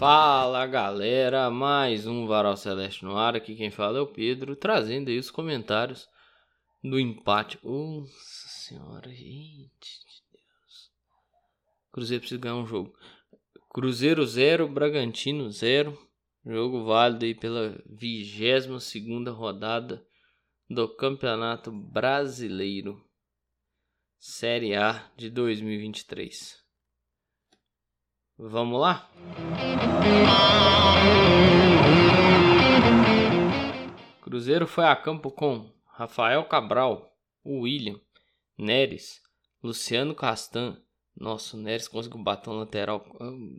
Fala galera, mais um Varal Celeste no ar. Aqui quem fala é o Pedro, trazendo aí os comentários do empate. Nossa senhora, gente de Deus. Cruzeiro precisa ganhar um jogo. Cruzeiro 0, Bragantino 0. Jogo válido aí pela 22 segunda rodada do Campeonato Brasileiro Série A de 2023. Vamos lá? Cruzeiro foi a campo com Rafael Cabral, William, Neres, Luciano Castan. Nossa, o Neres conseguiu bater um lateral.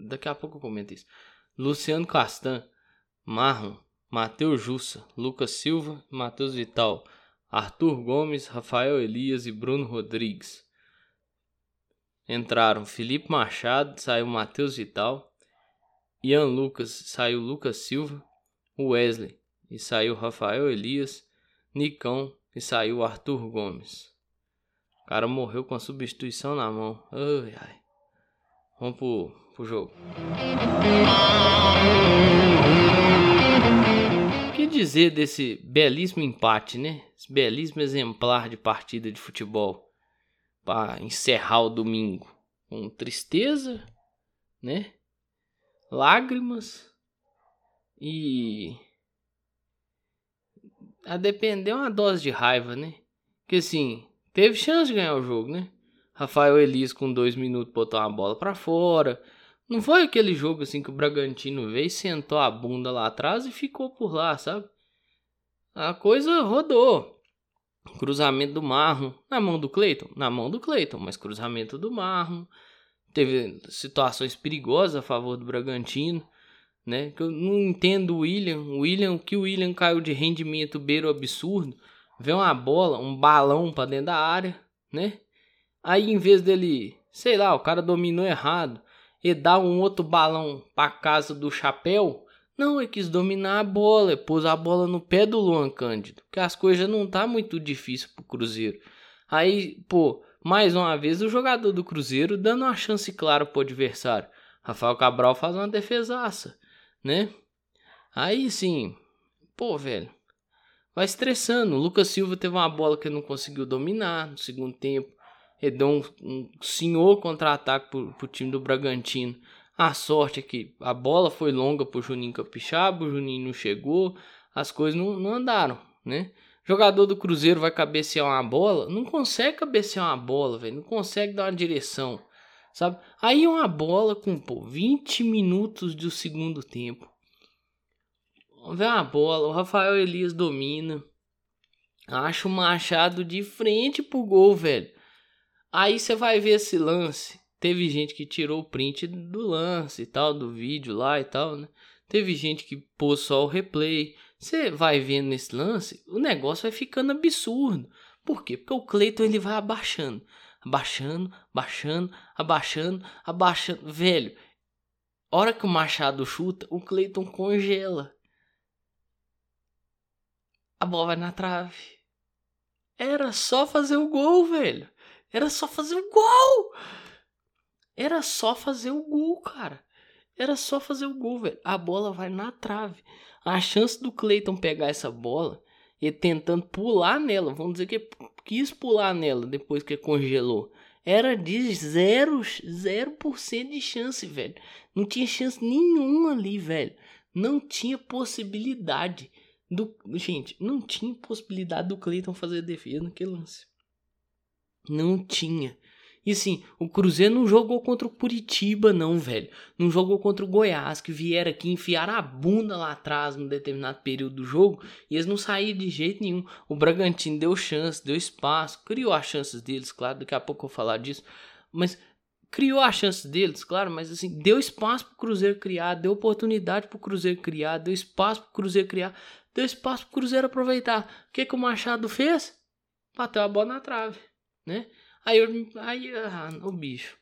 Daqui a pouco eu comento isso. Luciano Castan, Marlon, Matheus Jussa, Lucas Silva, Matheus Vital, Arthur Gomes, Rafael Elias e Bruno Rodrigues. Entraram Felipe Machado, saiu Matheus Vital, Ian Lucas, saiu Lucas Silva, Wesley e saiu Rafael Elias, Nicão e saiu Arthur Gomes. O cara morreu com a substituição na mão. Ai, ai. Vamos pro, pro jogo. O que dizer desse belíssimo empate, né? Esse belíssimo exemplar de partida de futebol para encerrar o domingo com tristeza, né? Lágrimas e a depender uma dose de raiva, né? Que assim, teve chance de ganhar o jogo, né? Rafael Elias com dois minutos botou uma bola para fora. Não foi aquele jogo assim que o Bragantino veio, sentou a bunda lá atrás e ficou por lá, sabe? A coisa rodou. Cruzamento do Marro na mão do Cleiton, na mão do Cleiton, mas cruzamento do Marro. Teve situações perigosas a favor do Bragantino, né? Que eu não entendo o William, o William, que o William caiu de rendimento beiro absurdo, vê uma bola, um balão para dentro da área, né? Aí em vez dele, sei lá, o cara dominou errado e dá um outro balão para casa do chapéu, não, ele quis dominar a bola, pôs a bola no pé do Luan Cândido, que as coisas não tá muito difícil pro Cruzeiro. Aí, pô, mais uma vez o jogador do Cruzeiro dando uma chance clara pro adversário. Rafael Cabral faz uma defesaça, né? Aí sim, pô, velho, vai estressando. O Lucas Silva teve uma bola que não conseguiu dominar no segundo tempo. Ele deu um, um senhor contra-ataque pro, pro time do Bragantino. A sorte é que a bola foi longa pro Juninho Capixaba, o Juninho não chegou, as coisas não, não andaram, né? Jogador do Cruzeiro vai cabecear uma bola, não consegue cabecear uma bola, velho, não consegue dar uma direção, sabe? Aí uma bola com, pô, 20 minutos do segundo tempo. Vê uma bola, o Rafael Elias domina. Acha o Machado de frente pro gol, velho. Aí você vai ver esse lance. Teve gente que tirou o print do lance e tal, do vídeo lá e tal, né? Teve gente que pôs só o replay. Você vai vendo nesse lance, o negócio vai ficando absurdo. Por quê? Porque o Cleiton ele vai abaixando, abaixando, abaixando, abaixando, abaixando. Velho, hora que o Machado chuta, o Cleiton congela. A bola vai na trave. Era só fazer o gol, velho. Era só fazer o gol. Era só fazer o gol, cara. Era só fazer o gol, velho. A bola vai na trave. A chance do Cleiton pegar essa bola e tentando pular nela, vamos dizer que quis pular nela depois que congelou, era de 0%, 0% de chance, velho. Não tinha chance nenhuma ali, velho. Não tinha possibilidade do. Gente, não tinha possibilidade do Cleiton fazer defesa naquele lance. Não tinha. E assim, o Cruzeiro não jogou contra o Curitiba, não, velho. Não jogou contra o Goiás, que vieram aqui enfiar a bunda lá atrás num determinado período do jogo e eles não saíram de jeito nenhum. O Bragantino deu chance, deu espaço, criou as chances deles, claro, daqui a pouco eu vou falar disso. Mas criou as chances deles, claro, mas assim, deu espaço pro Cruzeiro criar, deu oportunidade pro Cruzeiro criar, deu espaço pro Cruzeiro criar, deu espaço pro Cruzeiro aproveitar. O que que o Machado fez? Bateu a bola na trave, né? Aí eu. Aí. Ah, o bicho.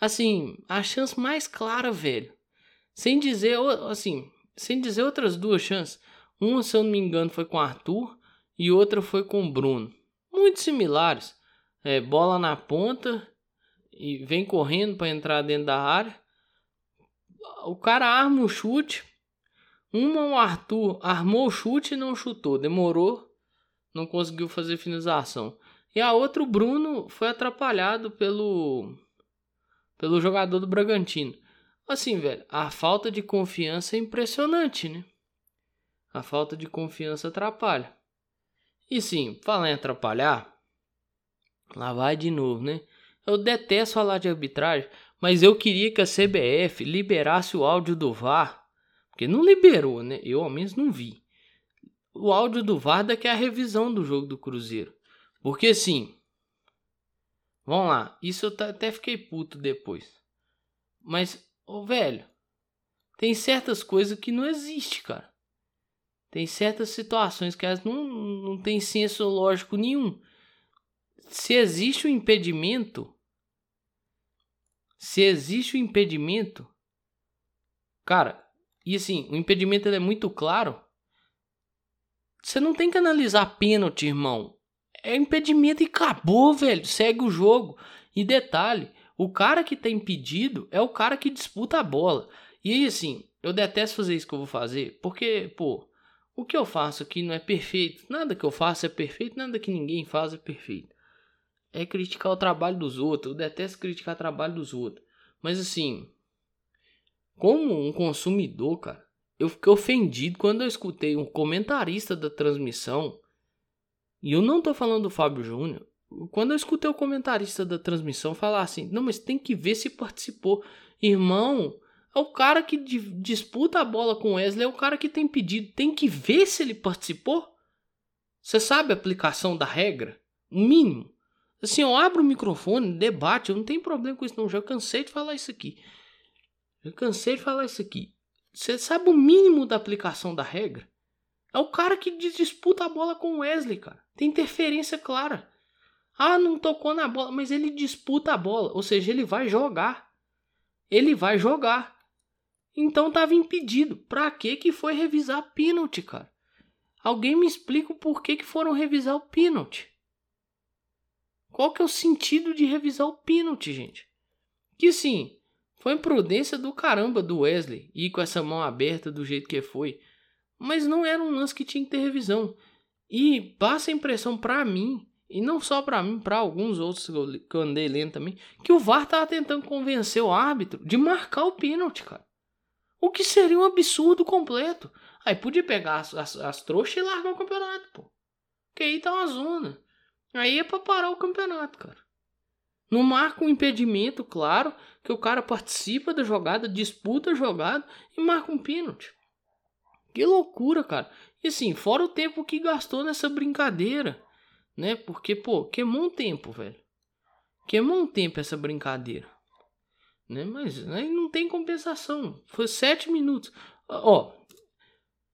Assim, a chance mais clara, velho. Sem dizer. Assim. Sem dizer outras duas chances. Uma, se eu não me engano, foi com o Arthur. E outra foi com o Bruno. Muito similares. É, bola na ponta. E vem correndo para entrar dentro da área. o cara arma o chute. Uma o Arthur armou o chute e não chutou, demorou, não conseguiu fazer finalização. E a outra o Bruno foi atrapalhado pelo pelo jogador do Bragantino. Assim, velho, a falta de confiança é impressionante, né? A falta de confiança atrapalha. E sim, falar em atrapalhar, lá vai de novo, né? Eu detesto falar de arbitragem, mas eu queria que a CBF liberasse o áudio do VAR, porque não liberou, né? Eu ao menos não vi. O áudio do VAR daqui é a revisão do jogo do Cruzeiro. Porque assim, vamos lá, isso eu até fiquei puto depois. Mas, ô velho, tem certas coisas que não existe, cara. Tem certas situações que elas não, não tem senso lógico nenhum. Se existe um impedimento, se existe um impedimento, cara, e assim, o impedimento é muito claro. Você não tem que analisar pênalti, irmão. É impedimento e acabou, velho. Segue o jogo. E detalhe, o cara que tá impedido é o cara que disputa a bola. E aí, assim, eu detesto fazer isso que eu vou fazer, porque, pô, o que eu faço aqui não é perfeito. Nada que eu faço é perfeito, nada que ninguém faz é perfeito. É criticar o trabalho dos outros. Eu detesto criticar o trabalho dos outros. Mas assim, como um consumidor, cara, eu fiquei ofendido quando eu escutei um comentarista da transmissão. E eu não tô falando do Fábio Júnior. Quando eu escutei o comentarista da transmissão falar assim: não, mas tem que ver se participou. Irmão, é o cara que disputa a bola com o Wesley, é o cara que tem pedido. Tem que ver se ele participou. Você sabe a aplicação da regra? O mínimo. Assim, eu abro o microfone, debate, eu não tenho problema com isso não. Já cansei de falar isso aqui. Já cansei de falar isso aqui. Você sabe o mínimo da aplicação da regra? É o cara que disputa a bola com o Wesley, cara. Tem interferência clara. Ah, não tocou na bola, mas ele disputa a bola, ou seja, ele vai jogar. Ele vai jogar. Então tava impedido. Pra que que foi revisar pênalti, cara? Alguém me explica o porquê que foram revisar o pênalti. Qual que é o sentido de revisar o pênalti, gente? Que sim, foi imprudência do caramba do Wesley ir com essa mão aberta do jeito que foi. Mas não era um lance que tinha que ter revisão. E passa a impressão para mim, e não só para mim, para alguns outros que eu andei lendo também, que o VAR tava tentando convencer o árbitro de marcar o pênalti, cara. O que seria um absurdo completo. Aí podia pegar as, as, as trouxas e largar o campeonato, pô. Que aí tá uma zona. Aí é pra parar o campeonato, cara. Não marca um impedimento, claro, que o cara participa da jogada, disputa a jogada e marca um pênalti. Que loucura, cara. E assim, fora o tempo que gastou nessa brincadeira, né? Porque, pô, queimou um tempo, velho. Queimou um tempo essa brincadeira. Né? Mas aí não tem compensação. Foi sete minutos. Ó,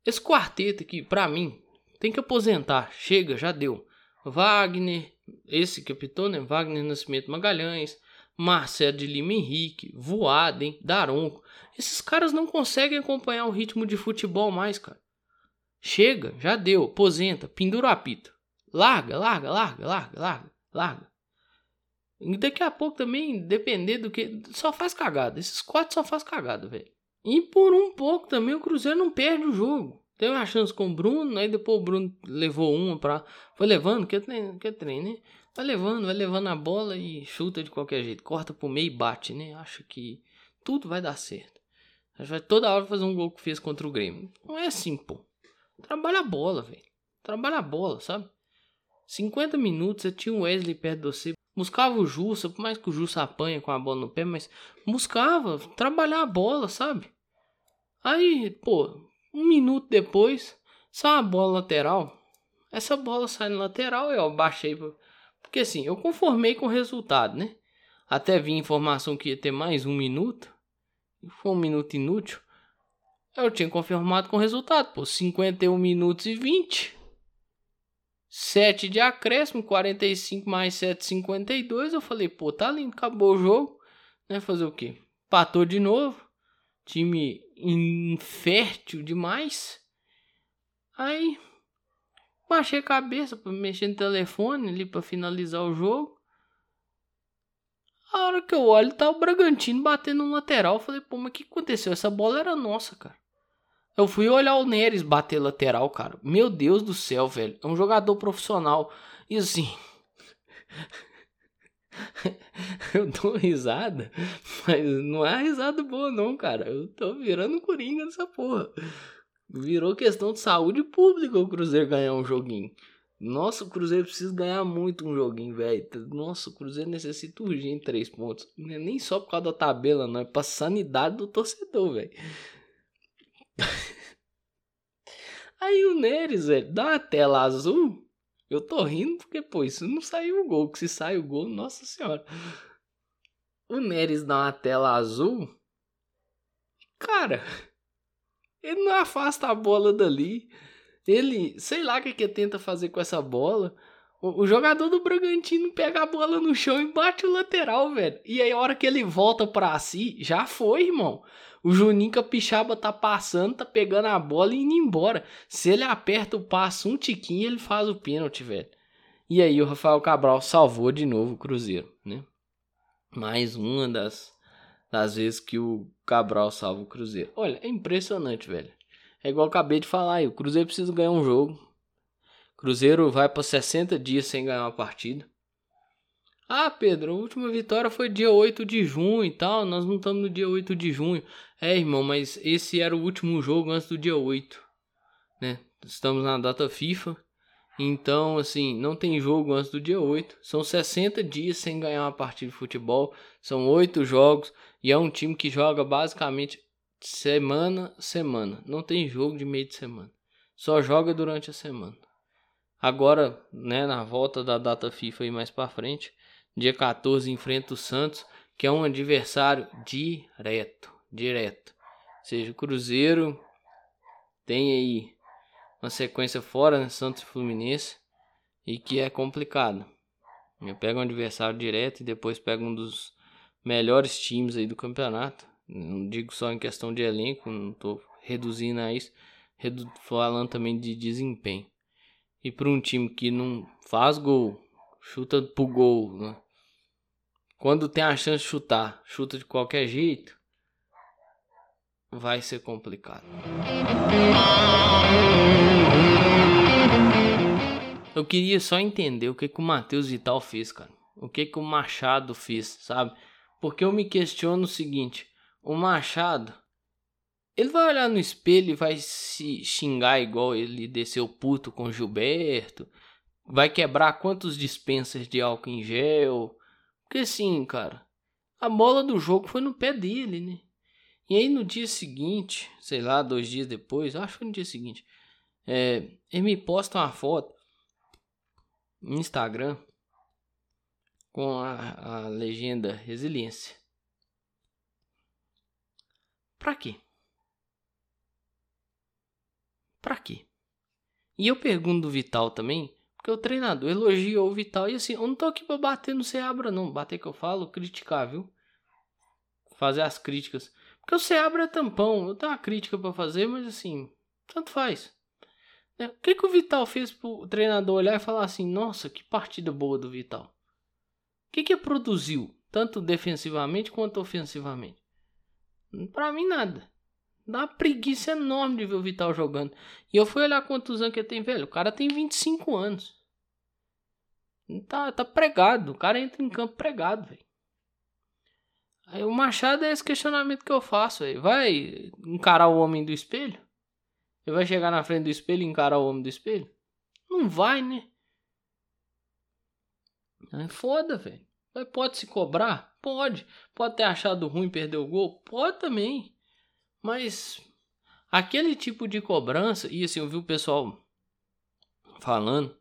esse quarteto aqui, pra mim, tem que aposentar. Chega, já deu. Wagner, esse capitão, né? Wagner Nascimento Magalhães, Marcelo de Lima Henrique, Voaden, Daronco. Esses caras não conseguem acompanhar o ritmo de futebol mais, cara. Chega, já deu, aposenta, pendura o apito. Larga, larga, larga, larga, larga, larga. E daqui a pouco também, depender do que. Só faz cagada. Esses quatro só faz cagada, velho. E por um pouco também o Cruzeiro não perde o jogo. Teve uma chance com o Bruno, aí depois o Bruno levou uma pra. Foi levando, que é trem, que é trem, né? Vai levando, vai levando a bola e chuta de qualquer jeito. Corta pro meio e bate, né? Acho que tudo vai dar certo. Vai toda hora fazer um gol que fez contra o Grêmio. Não é assim, pô. Trabalha a bola, velho. Trabalha a bola, sabe? 50 minutos, você tinha o Wesley perto de você. Buscava o Jussa, por mais que o Jussa apanha com a bola no pé, mas buscava trabalhar a bola, sabe? Aí, pô, um minuto depois, sai uma bola lateral. Essa bola sai no lateral, eu baixei. Porque assim, eu conformei com o resultado, né? Até vi informação que ia ter mais um minuto. Foi um minuto inútil. Eu tinha confirmado com o resultado, pô, 51 minutos e 20. 7 de acréscimo, 45 mais 7, 52. Eu falei, pô, tá lindo, acabou o jogo. Né? Fazer o quê? Patou de novo. Time infértil demais. Aí baixei a cabeça para mexer no telefone ali para finalizar o jogo. A hora que eu olho, tá o Bragantino batendo no lateral. Eu falei, pô, mas o que aconteceu? Essa bola era nossa, cara. Eu fui olhar o Neres bater lateral, cara. Meu Deus do céu, velho. É um jogador profissional. E assim. eu dou risada, mas não é risada boa, não, cara. Eu tô virando coringa nessa porra. Virou questão de saúde pública o Cruzeiro ganhar um joguinho. Nossa, o Cruzeiro precisa ganhar muito um joguinho, velho. Nossa, o Cruzeiro necessita urgente três pontos. É nem só por causa da tabela, não. É pra sanidade do torcedor, velho. Aí o Neres, velho, dá uma tela azul. Eu tô rindo porque, pô, isso não saiu o gol. Que se sai o gol, nossa senhora. O Neres dá uma tela azul. Cara, ele não afasta a bola dali. Ele, sei lá o que, que tenta fazer com essa bola. O, o, jogador do Bragantino pega a bola no chão e bate o lateral, velho. E aí, a hora que ele volta pra si, já foi, irmão. O Juninho Capixaba tá passando, tá pegando a bola e indo embora. Se ele aperta o passo um tiquinho, ele faz o pênalti, velho. E aí, o Rafael Cabral salvou de novo o Cruzeiro, né? Mais uma das, das vezes que o Cabral salva o Cruzeiro. Olha, é impressionante, velho. É igual acabei de falar aí, o Cruzeiro precisa ganhar um jogo. Cruzeiro vai para 60 dias sem ganhar uma partida. Ah, Pedro, a última vitória foi dia 8 de junho e tal. Nós não estamos no dia 8 de junho. É, irmão, mas esse era o último jogo antes do dia 8, né? Estamos na data FIFA. Então, assim, não tem jogo antes do dia 8. São 60 dias sem ganhar uma partida de futebol. São 8 jogos. E é um time que joga basicamente semana semana. Não tem jogo de meio de semana. Só joga durante a semana. Agora, né, na volta da data FIFA e mais para frente, dia 14 enfrenta o Santos, que é um adversário direto, direto. Ou seja, o Cruzeiro tem aí uma sequência fora, né, Santos e Fluminense, e que é complicado. Eu pego um adversário direto e depois pego um dos melhores times aí do campeonato. Não digo só em questão de elenco, não estou reduzindo a isso, redu falando também de desempenho. E para um time que não faz gol, chuta pro gol, né? quando tem a chance de chutar, chuta de qualquer jeito, vai ser complicado. Eu queria só entender o que, que o Matheus Vital fez, cara. O que, que o Machado fez, sabe? Porque eu me questiono o seguinte: o Machado, ele vai olhar no espelho e vai se xingar igual ele desceu puto com Gilberto. Vai quebrar quantos dispensers de álcool em gel. Porque assim, cara, a bola do jogo foi no pé dele, né? E aí no dia seguinte, sei lá, dois dias depois, acho que foi no dia seguinte, é, ele me posta uma foto no Instagram com a, a legenda resiliência. Pra quê? Pra quê? E eu pergunto do Vital também, porque o treinador elogiou o Vital e assim, eu não tô aqui pra bater no Seabra não, bater que eu falo, criticar, viu? Fazer as críticas. Porque o Seabra é tampão, eu tenho uma crítica para fazer, mas assim, tanto faz. Né? O que, que o Vital fez pro treinador olhar e falar assim, nossa, que partida boa do Vital? O que que produziu, tanto defensivamente quanto ofensivamente? Pra mim, nada. Dá uma preguiça enorme de ver o Vital jogando. E eu fui olhar quantos anos que ele tem, velho. O cara tem 25 anos. Tá, tá pregado. O cara entra em campo pregado, velho. Aí o Machado é esse questionamento que eu faço, velho. Vai encarar o homem do espelho? Ele vai chegar na frente do espelho e encarar o homem do espelho? Não vai, né? É foda, velho. Pode se cobrar? Pode. Pode ter achado ruim perder o gol? Pode também. Mas aquele tipo de cobrança, e assim, eu vi o pessoal falando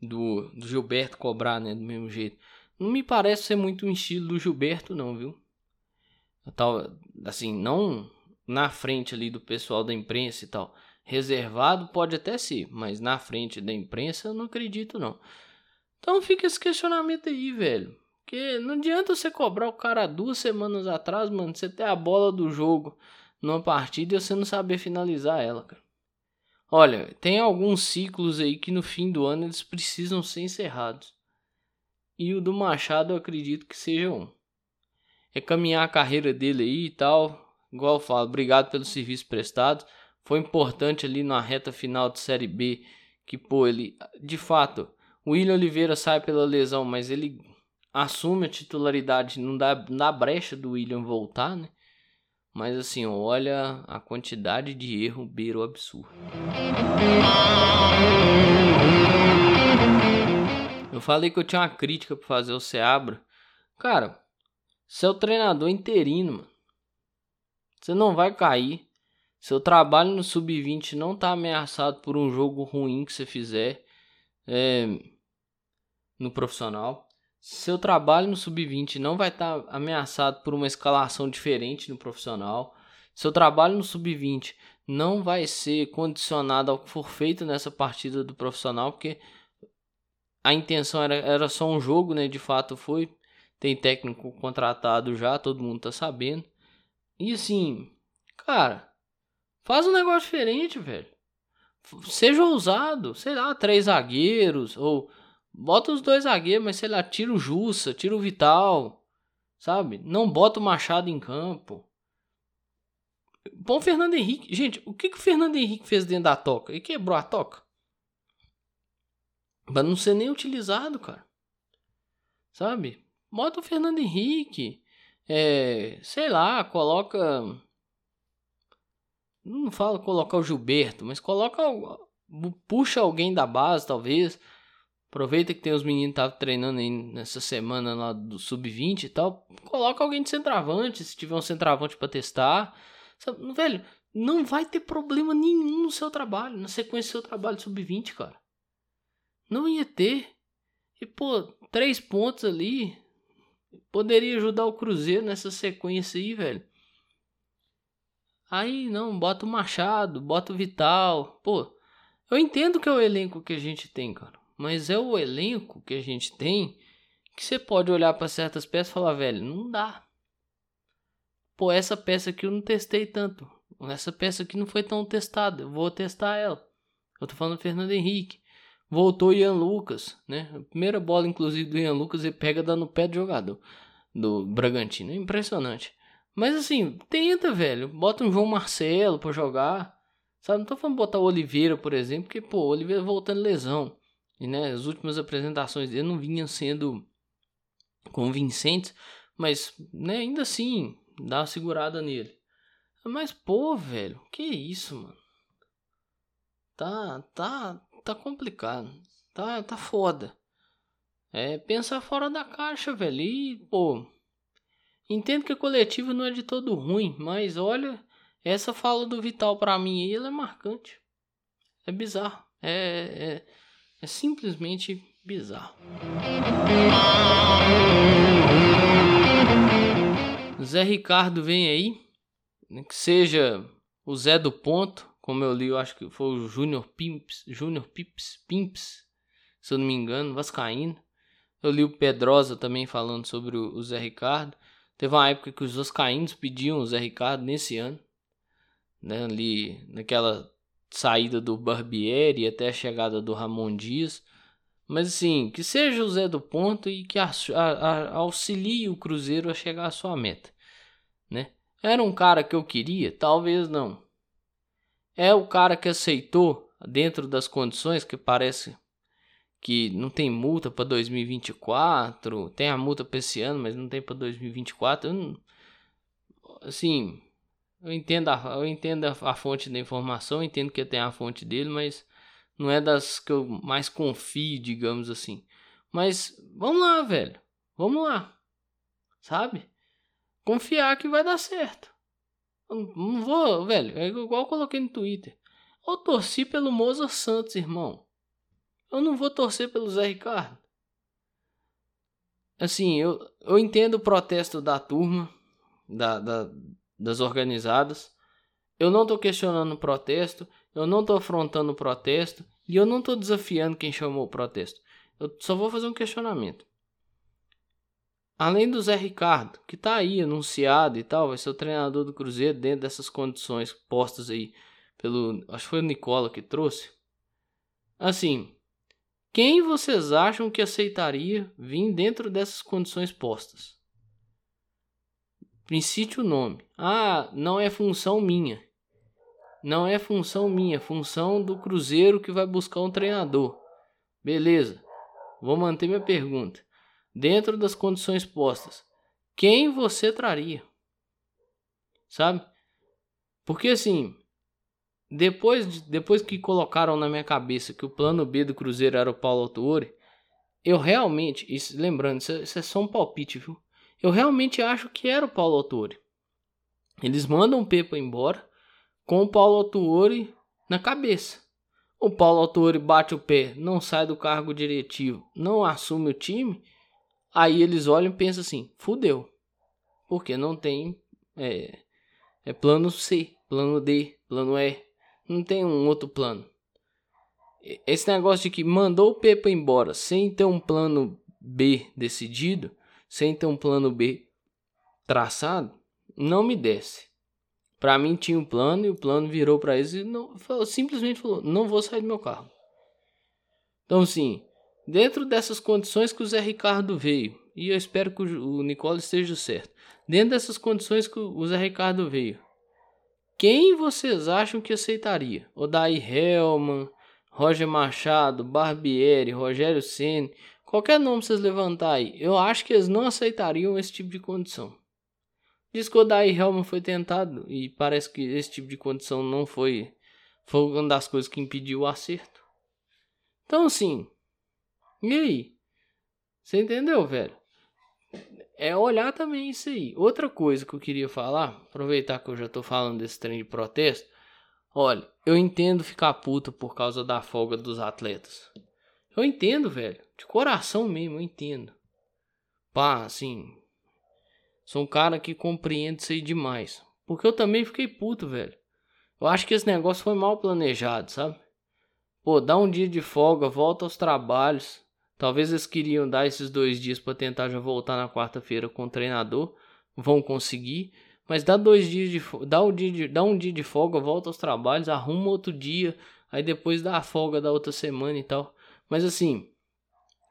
do, do Gilberto cobrar, né, do mesmo jeito. Não me parece ser muito um estilo do Gilberto, não, viu? Tal, assim, não na frente ali do pessoal da imprensa e tal. Reservado pode até ser, mas na frente da imprensa eu não acredito, não. Então fica esse questionamento aí, velho. Porque não adianta você cobrar o cara duas semanas atrás, mano. Você ter a bola do jogo numa partida e você não saber finalizar ela, cara. Olha, tem alguns ciclos aí que no fim do ano eles precisam ser encerrados. E o do Machado eu acredito que seja um. é caminhar a carreira dele aí e tal. Igual eu falo, obrigado pelo serviço prestado. Foi importante ali na reta final de Série B que, pô, ele, de fato, o William Oliveira sai pela lesão, mas ele assume a titularidade, não dá, dá brecha do William voltar, né? Mas assim, olha a quantidade de erro beira o absurdo. Eu falei que eu tinha uma crítica para fazer o Seabra. Cara, seu treinador interino, mano. Você não vai cair. Seu trabalho no sub-20 não tá ameaçado por um jogo ruim que você fizer é, no profissional. Seu trabalho no sub-20 não vai estar tá ameaçado por uma escalação diferente no profissional. Seu trabalho no sub-20 não vai ser condicionado ao que for feito nessa partida do profissional, porque a intenção era, era só um jogo, né? De fato foi. Tem técnico contratado já, todo mundo tá sabendo. E assim, cara, faz um negócio diferente, velho. Seja ousado, sei lá, três zagueiros ou Bota os dois zagueiros, mas sei lá, tira o Jussa, tira o Vital, sabe? Não bota o Machado em campo. Bom, Fernando Henrique. Gente, o que, que o Fernando Henrique fez dentro da toca? Ele quebrou a toca? Pra não ser nem utilizado, cara. Sabe? Bota o Fernando Henrique. É, sei lá, coloca. Não falo colocar o Gilberto, mas coloca. Puxa alguém da base, talvez. Aproveita que tem os meninos que treinando aí nessa semana lá do sub-20 e tal. Coloca alguém de centroavante, se tiver um centroavante para testar. Sabe, velho, não vai ter problema nenhum no seu trabalho, na sequência do seu trabalho sub-20, cara. Não ia ter. E, pô, três pontos ali poderia ajudar o Cruzeiro nessa sequência aí, velho. Aí, não, bota o Machado, bota o Vital. Pô, eu entendo que é o elenco que a gente tem, cara mas é o elenco que a gente tem que você pode olhar para certas peças e falar, velho, não dá. Pô, essa peça aqui eu não testei tanto. Essa peça aqui não foi tão testada. Eu vou testar ela. Eu tô falando do Fernando Henrique. Voltou Ian Lucas, né? Primeira bola, inclusive, do Ian Lucas, ele pega dando no pé do jogador do Bragantino. É impressionante. Mas assim, tenta, velho. Bota um João Marcelo pra jogar. Sabe? Não tô falando botar o Oliveira, por exemplo, porque, pô, o Oliveira voltando lesão. E né, as últimas apresentações dele não vinham sendo convincentes, mas né, ainda assim dá uma segurada nele. Mas pô, velho, que isso, mano? Tá, tá, tá complicado. Tá, tá foda. É pensar fora da caixa, velho. E, pô, entendo que a coletiva não é de todo ruim, mas olha, essa fala do Vital pra mim aí, ela é marcante. É bizarro. É, é, é simplesmente bizarro. Zé Ricardo vem aí, que seja o Zé do Ponto, como eu li, eu acho que foi o Júnior Pimps, Júnior Pips, Pimps, se eu não me engano, Vascaíno. Eu li o Pedrosa também falando sobre o Zé Ricardo. Teve uma época que os Vascaínos pediam o Zé Ricardo nesse ano, né, ali naquela saída do Barbieri até a chegada do Ramon Dias. Mas assim, que seja o Zé do Ponto e que a, a, a, auxilie o Cruzeiro a chegar à sua meta, né? Era um cara que eu queria? Talvez não. É o cara que aceitou dentro das condições que parece que não tem multa para 2024, tem a multa para esse ano, mas não tem para 2024. Não, assim, eu entendo a, eu entendo a fonte da informação, entendo que tem a fonte dele, mas não é das que eu mais confio, digamos assim. Mas vamos lá, velho. Vamos lá. Sabe? Confiar que vai dar certo. Não vou, velho. É igual eu coloquei no Twitter. Eu torci pelo Moza Santos, irmão. Eu não vou torcer pelo Zé Ricardo. Assim, eu, eu entendo o protesto da turma, da, da, das organizadas. Eu não estou questionando o protesto, eu não estou afrontando o protesto e eu não estou desafiando quem chamou o protesto. Eu só vou fazer um questionamento. Além do Zé Ricardo, que está aí anunciado e tal, vai ser o treinador do Cruzeiro dentro dessas condições postas aí pelo. Acho que foi o Nicola que trouxe. Assim, quem vocês acham que aceitaria vir dentro dessas condições postas? Incite o nome. Ah, não é função minha. Não é função minha, é função do Cruzeiro que vai buscar um treinador. Beleza. Vou manter minha pergunta. Dentro das condições postas, quem você traria? Sabe? Porque assim, depois, depois que colocaram na minha cabeça que o plano B do Cruzeiro era o Paulo Autuori, eu realmente, isso, lembrando, isso, isso, é só um palpite, viu? Eu realmente acho que era o Paulo Autuori. Eles mandam o Pepa embora com o Paulo Autuori na cabeça. O Paulo Autuori bate o pé, não sai do cargo diretivo, não assume o time. Aí eles olham e pensam assim: fudeu. Porque não tem é, é plano C, plano D, plano E. Não tem um outro plano. Esse negócio de que mandou o Pepa embora sem ter um plano B decidido, sem ter um plano B traçado, não me desce. Para mim tinha um plano e o plano virou para eles e não, simplesmente falou: não vou sair do meu carro. Então, sim, dentro dessas condições que o Zé Ricardo veio, e eu espero que o Nicole esteja certo, dentro dessas condições que o Zé Ricardo veio, quem vocês acham que aceitaria? Odair Helman, Roger Machado, Barbieri, Rogério Ceni, qualquer nome vocês levantarem aí, eu acho que eles não aceitariam esse tipo de condição. Diz que o Odair Helman foi tentado e parece que esse tipo de condição não foi, foi uma das coisas que impediu o acerto. Então, assim, e aí? Você entendeu, velho? É olhar também isso aí. Outra coisa que eu queria falar, aproveitar que eu já tô falando desse trem de protesto. Olha, eu entendo ficar puto por causa da folga dos atletas. Eu entendo, velho. De coração mesmo, eu entendo. Pá, assim, Sou um cara que compreende isso aí demais. Porque eu também fiquei puto, velho. Eu acho que esse negócio foi mal planejado, sabe? Pô, dá um dia de folga, volta aos trabalhos. Talvez eles queriam dar esses dois dias para tentar já voltar na quarta-feira com o treinador. Vão conseguir. Mas dá dois dias de dá um dia de, dá um dia de folga, volta aos trabalhos, arruma outro dia, aí depois dá a folga da outra semana e tal. Mas assim,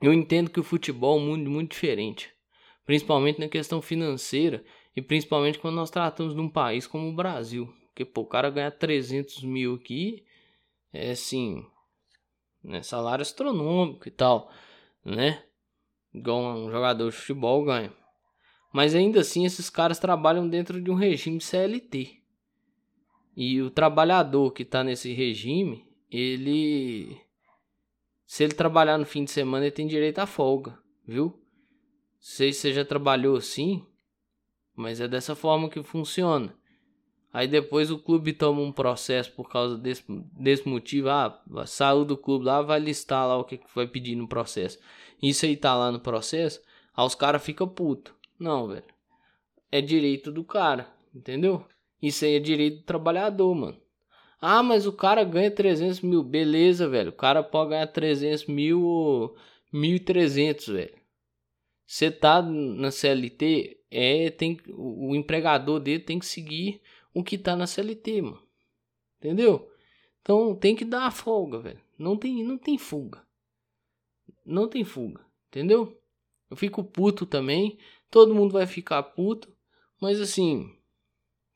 eu entendo que o futebol é um mundo muito diferente principalmente na questão financeira e principalmente quando nós tratamos de um país como o Brasil. Porque pô, o cara ganhar 300 mil aqui é assim, né, salário astronômico e tal, né? Igual um jogador de futebol ganha. Mas ainda assim, esses caras trabalham dentro de um regime CLT. E o trabalhador que está nesse regime, ele. Se ele trabalhar no fim de semana, ele tem direito à folga, viu? sei se você já trabalhou assim, mas é dessa forma que funciona. Aí depois o clube toma um processo por causa desse, desse motivo. Ah, saiu do clube lá, vai listar lá o que, vai pedir no processo. Isso aí tá lá no processo, aí os caras ficam puto. Não, velho. É direito do cara, entendeu? Isso aí é direito do trabalhador, mano. Ah, mas o cara ganha 300 mil. Beleza, velho. O cara pode ganhar 300 mil ou 1.300, velho. Você tá na CLT, é, tem, o empregador dele tem que seguir o que tá na CLT, mano. Entendeu? Então tem que dar a folga, velho. Não tem, não tem fuga. Não tem fuga, entendeu? Eu fico puto também. Todo mundo vai ficar puto. Mas assim,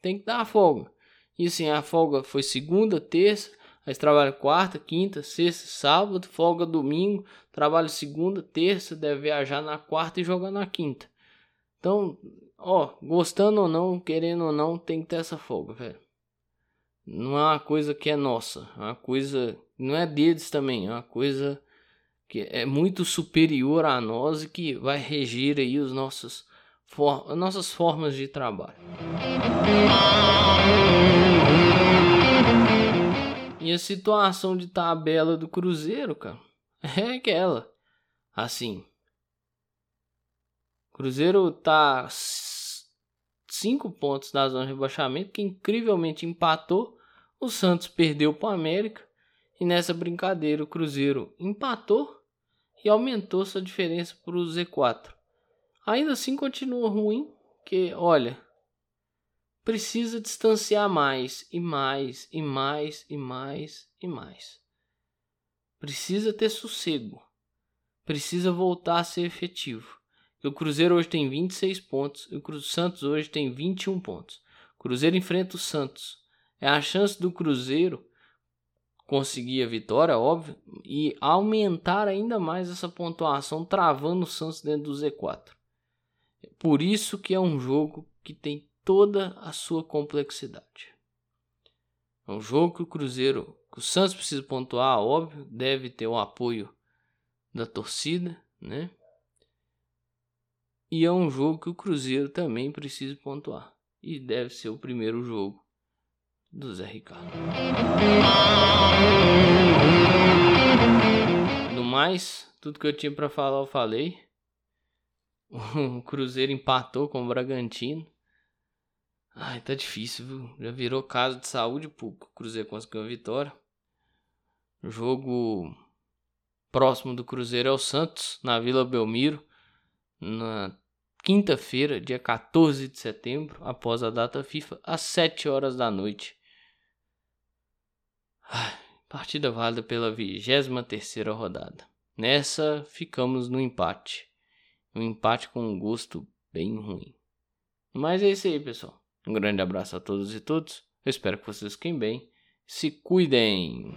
tem que dar a folga. E assim, a folga foi segunda, terça, Aí trabalha quarta, quinta, sexta, sábado, folga domingo, trabalha segunda, terça, deve viajar na quarta e jogar na quinta. Então, ó, gostando ou não, querendo ou não, tem que ter essa folga, velho. Não é uma coisa que é nossa, é uma coisa, não é deles também, é uma coisa que é muito superior a nós e que vai reger aí os nossos, for, as nossas formas de trabalho. E a situação de tabela do Cruzeiro, cara, é aquela. Assim. Cruzeiro tá 5 pontos da zona de rebaixamento, que incrivelmente empatou. O Santos perdeu para o América. E nessa brincadeira o Cruzeiro empatou e aumentou sua diferença para o Z4. Ainda assim continua ruim, que olha, precisa distanciar mais e mais e mais e mais e mais. Precisa ter sossego. Precisa voltar a ser efetivo. O Cruzeiro hoje tem 26 pontos e o Santos hoje tem 21 pontos. O Cruzeiro enfrenta o Santos. É a chance do Cruzeiro conseguir a vitória, óbvio, e aumentar ainda mais essa pontuação, travando o Santos dentro do Z4. Por isso que é um jogo que tem toda a sua complexidade. É um jogo que o Cruzeiro, que o Santos precisa pontuar, óbvio, deve ter o apoio da torcida, né? E é um jogo que o Cruzeiro também precisa pontuar. E deve ser o primeiro jogo do Zé Ricardo. No mais, tudo que eu tinha para falar eu falei. O Cruzeiro empatou com o Bragantino. Ai, tá difícil, viu? Já virou caso de saúde pública. O Cruzeiro conseguiu a vitória. Jogo próximo do Cruzeiro é o Santos, na Vila Belmiro, na quinta-feira, dia 14 de setembro, após a data FIFA, às 7 horas da noite. Partida válida pela 23 terceira rodada. Nessa, ficamos no empate. Um empate com um gosto bem ruim. Mas é isso aí, pessoal. Um grande abraço a todos e todas. Eu espero que vocês fiquem bem. Se cuidem.